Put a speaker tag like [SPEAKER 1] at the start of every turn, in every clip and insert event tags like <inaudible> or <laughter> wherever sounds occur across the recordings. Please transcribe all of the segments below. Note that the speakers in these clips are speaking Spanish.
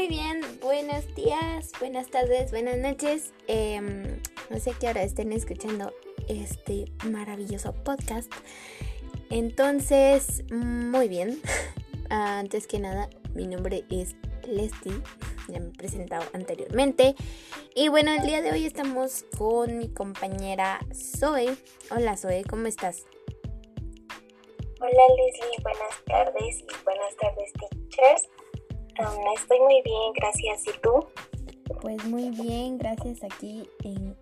[SPEAKER 1] Muy bien, buenos días, buenas tardes, buenas noches. Em, no sé qué hora estén escuchando este maravilloso podcast. Entonces, muy bien. <laughs> Antes que nada, mi nombre es Leslie, ya me he presentado anteriormente. Y bueno, el día de hoy estamos con mi compañera Zoe. Hola Zoe, ¿cómo estás?
[SPEAKER 2] Hola Leslie, buenas tardes y. estoy muy bien, gracias. ¿Y tú?
[SPEAKER 1] Pues muy bien, gracias aquí en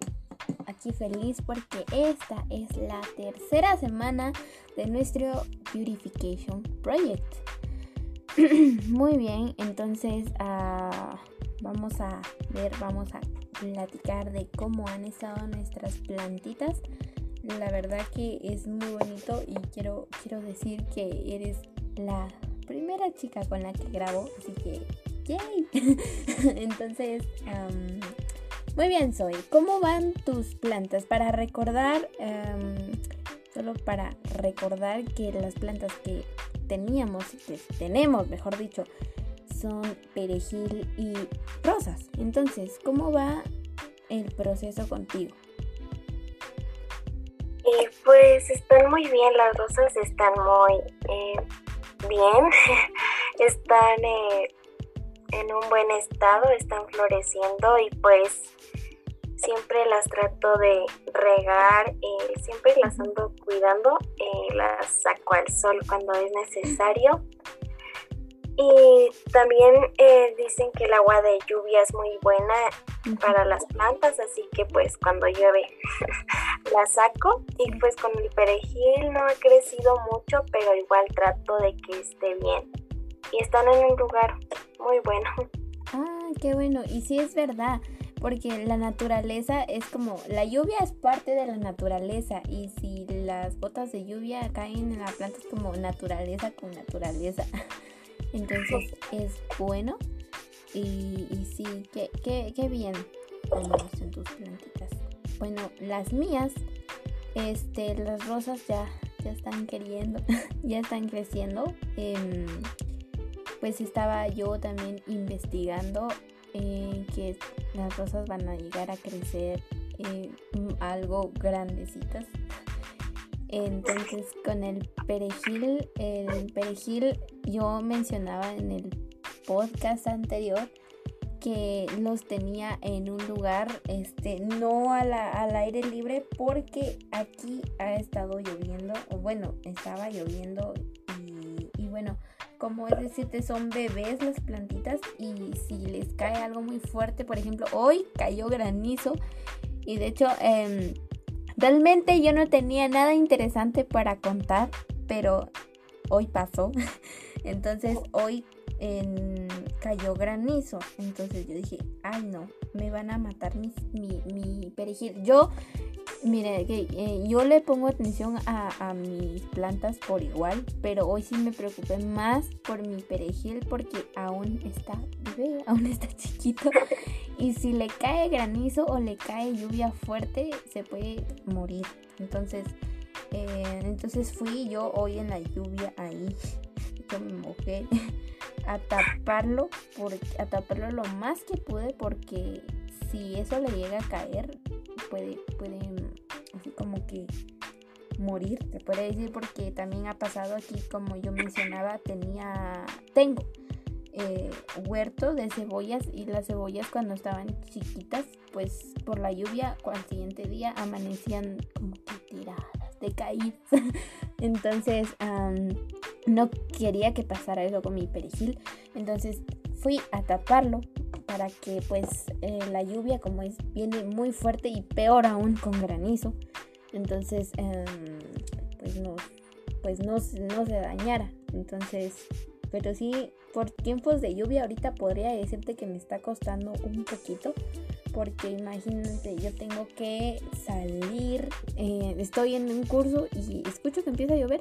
[SPEAKER 1] aquí feliz porque esta es la tercera semana de nuestro Purification Project. <clears throat> Muy bien, entonces uh, vamos a ver, vamos a platicar de cómo han estado nuestras plantitas. La verdad que es muy bonito y quiero, quiero decir que eres la primera chica con la que grabo, así que ¡yay! <laughs> entonces, muy bien, Zoe. ¿Cómo van tus plantas? Para recordar, solo para recordar que las plantas que teníamos, que tenemos, mejor dicho, son perejil y rosas. Entonces, ¿cómo va el proceso contigo?
[SPEAKER 2] Eh, pues están muy bien, las rosas están muy eh, bien, <laughs> están eh, en un buen estado, están floreciendo y pues siempre las trato de regar, eh, siempre las ando cuidando, eh, las saco al sol cuando es necesario. Y también eh, dicen que el agua de lluvia es muy buena para las plantas, así que pues cuando llueve <laughs> la saco. Y pues con el perejil no ha crecido mucho, pero igual trato de que esté bien. Y están en un lugar muy bueno. <laughs>
[SPEAKER 1] Ah, qué bueno. Y sí es verdad porque la naturaleza es como, la lluvia es parte de la naturaleza y si las gotas de lluvia caen en la planta es como naturaleza con naturaleza. <laughs> Entonces es bueno y, sí, qué, qué, qué bien en tus plantitas. Bueno, las mías, este, las rosas ya, ya están queriendo, <laughs> ya están creciendo. Em, pues estaba yo también investigando que las rosas van a llegar a crecer eh, algo grandecitas. Entonces con el perejil, el perejil yo mencionaba en el podcast anterior que los tenía en un lugar este no al aire libre porque aquí ha estado lloviendo o bueno estaba lloviendo y, bueno como es decirte, son bebés las plantitas y si les cae algo muy fuerte, por ejemplo, hoy cayó granizo y de hecho em, realmente yo no tenía nada interesante para contar, pero hoy pasó. <laughs> Entonces hoy cayó granizo. Entonces yo dije, ay no, me van a matar mi, perejil. Yo Mire, eh, yo le pongo atención a, mis plantas por igual, pero hoy sí me preocupé más por mi perejil porque aún está bebé, <laughs> aún está chiquito. Y si le cae granizo o le cae lluvia fuerte, se puede morir. Entonces, eh, entonces fui yo hoy en la lluvia ahí, <laughs> yo me mojé <laughs> a taparlo, por, a taparlo lo más que pude porque si eso le llega a caer, puede, puede así como que morir, se puede decir, porque también ha pasado aquí, como yo mencionaba, tenía, tengo eh, huerto de cebollas y las cebollas cuando estaban chiquitas, pues por la lluvia, al siguiente día amanecían como que tiradas, decaídas. <laughs> Entonces, no quería que pasara eso con mi perejil. Entonces fui a taparlo para que pues eh, la lluvia como es viene muy fuerte y peor aún con granizo. Entonces em, pues no pues no, no se dañara. Entonces pero sí por tiempos de lluvia ahorita podría decirte que me está costando un poquito porque imagínate, yo tengo que salir, eh, estoy en un curso y escucho que empieza a llover,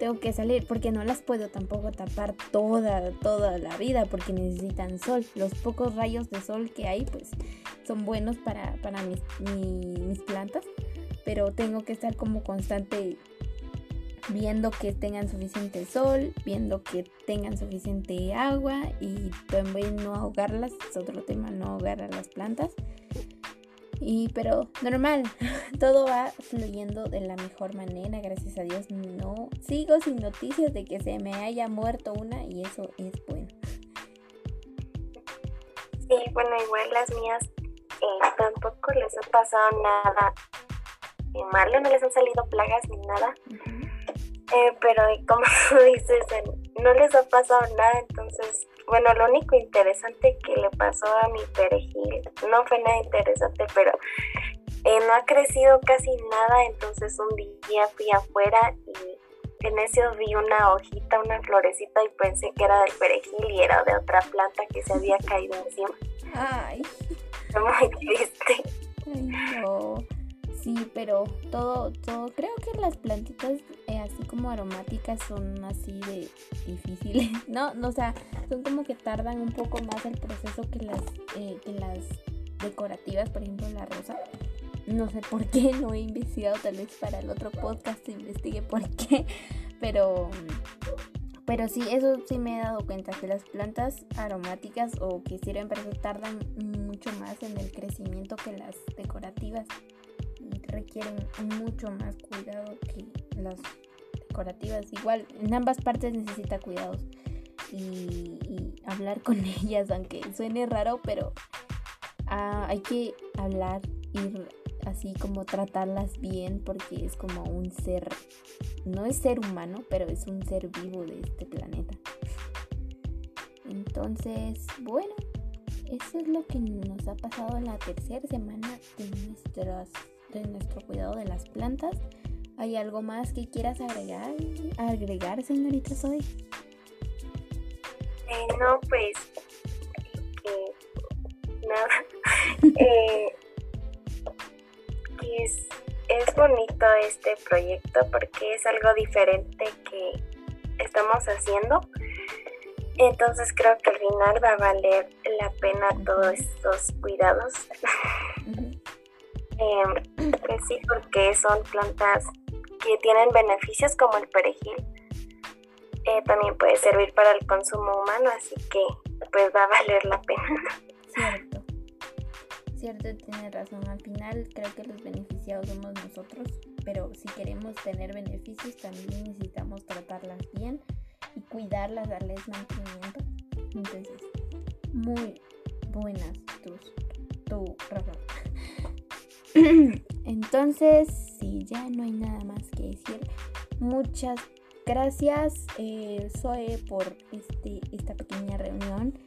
[SPEAKER 1] tengo que salir porque no las puedo tampoco tapar toda, toda la vida porque necesitan sol. Los pocos rayos de sol que hay pues son buenos para, para mis, mis plantas, pero tengo que estar como constante viendo que tengan suficiente sol, viendo que tengan suficiente agua y también no ahogarlas, es otro tema, no ahogar a las plantas. Y pero normal, <laughs> todo va fluyendo de la mejor manera, gracias a Dios. No sigo sin noticias de que se me haya muerto una y eso es bueno.
[SPEAKER 2] Sí, bueno, igual las mías eh, tampoco les ha pasado nada malo, no les han salido plagas ni nada. Eh, pero como <laughs> tú dices, no les ha pasado nada, entonces, bueno, lo único interesante que le pasó a mi perejil, no fue nada interesante, pero eh, no ha crecido casi nada, entonces un día fui afuera y en ese vi una hojita, una florecita y pensé que era del perejil y era de otra planta que se había caído encima.
[SPEAKER 1] Ay. <laughs>
[SPEAKER 2] Muy triste.
[SPEAKER 1] No. Sí, pero todo, todo, creo que las plantitas eh, así como aromáticas son así de difíciles, <laughs> ¿no? O sea, son como que tardan un poco más el proceso que las, eh, que las decorativas, por ejemplo la rosa. No sé por qué, no he investigado, tal vez para el otro podcast investigue por qué, <laughs> pero, pero sí, eso sí me he dado cuenta, que las plantas aromáticas o que sirven para eso tardan mucho más en el crecimiento que las decorativas requieren mucho más cuidado que las decorativas. Igual, en ambas partes necesita cuidados y, hablar con <laughs> ellas, aunque suene raro, pero ah, hay que hablar y así como tratarlas bien porque es como un ser, no es ser humano, pero es un ser vivo de este planeta. Entonces, bueno, eso es lo que nos ha pasado en la tercera semana de nuestras de nuestro cuidado de las plantas. ¿Hay algo más que quieras agregar, agregar señorita Zoe?
[SPEAKER 2] Eh, no, pues nada. <laughs> eh, es, es bonito este proyecto porque es algo diferente que estamos haciendo. Entonces creo que al final va a valer la pena todos estos cuidados. Eh, sí, porque son plantas que tienen beneficios como el perejil. Eh, también puede servir para el consumo humano, así que pues va a valer la pena.
[SPEAKER 1] Cierto. Cierto, tiene razón. Al final creo que los beneficiados somos nosotros, pero si queremos tener beneficios también necesitamos tratarlas bien y cuidarlas, darles mantenimiento. Entonces, muy buenas tus, tu. <clears throat> Entonces, si ya no hay nada más que decir, muchas gracias eh, Zoe por este, esta pequeña reunión.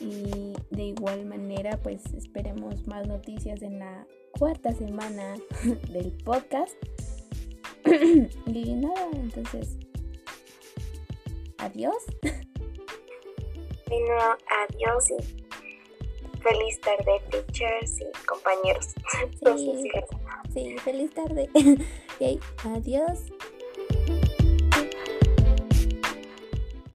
[SPEAKER 1] Y de igual manera pues esperemos más noticias en la cuarta semana <laughs> del podcast. <clears throat> Y nada entonces adiós. <laughs>
[SPEAKER 2] Bueno adiós Feliz tarde, teachers y compañeros.
[SPEAKER 1] Sí, sí feliz tarde. <laughs> ok, adiós.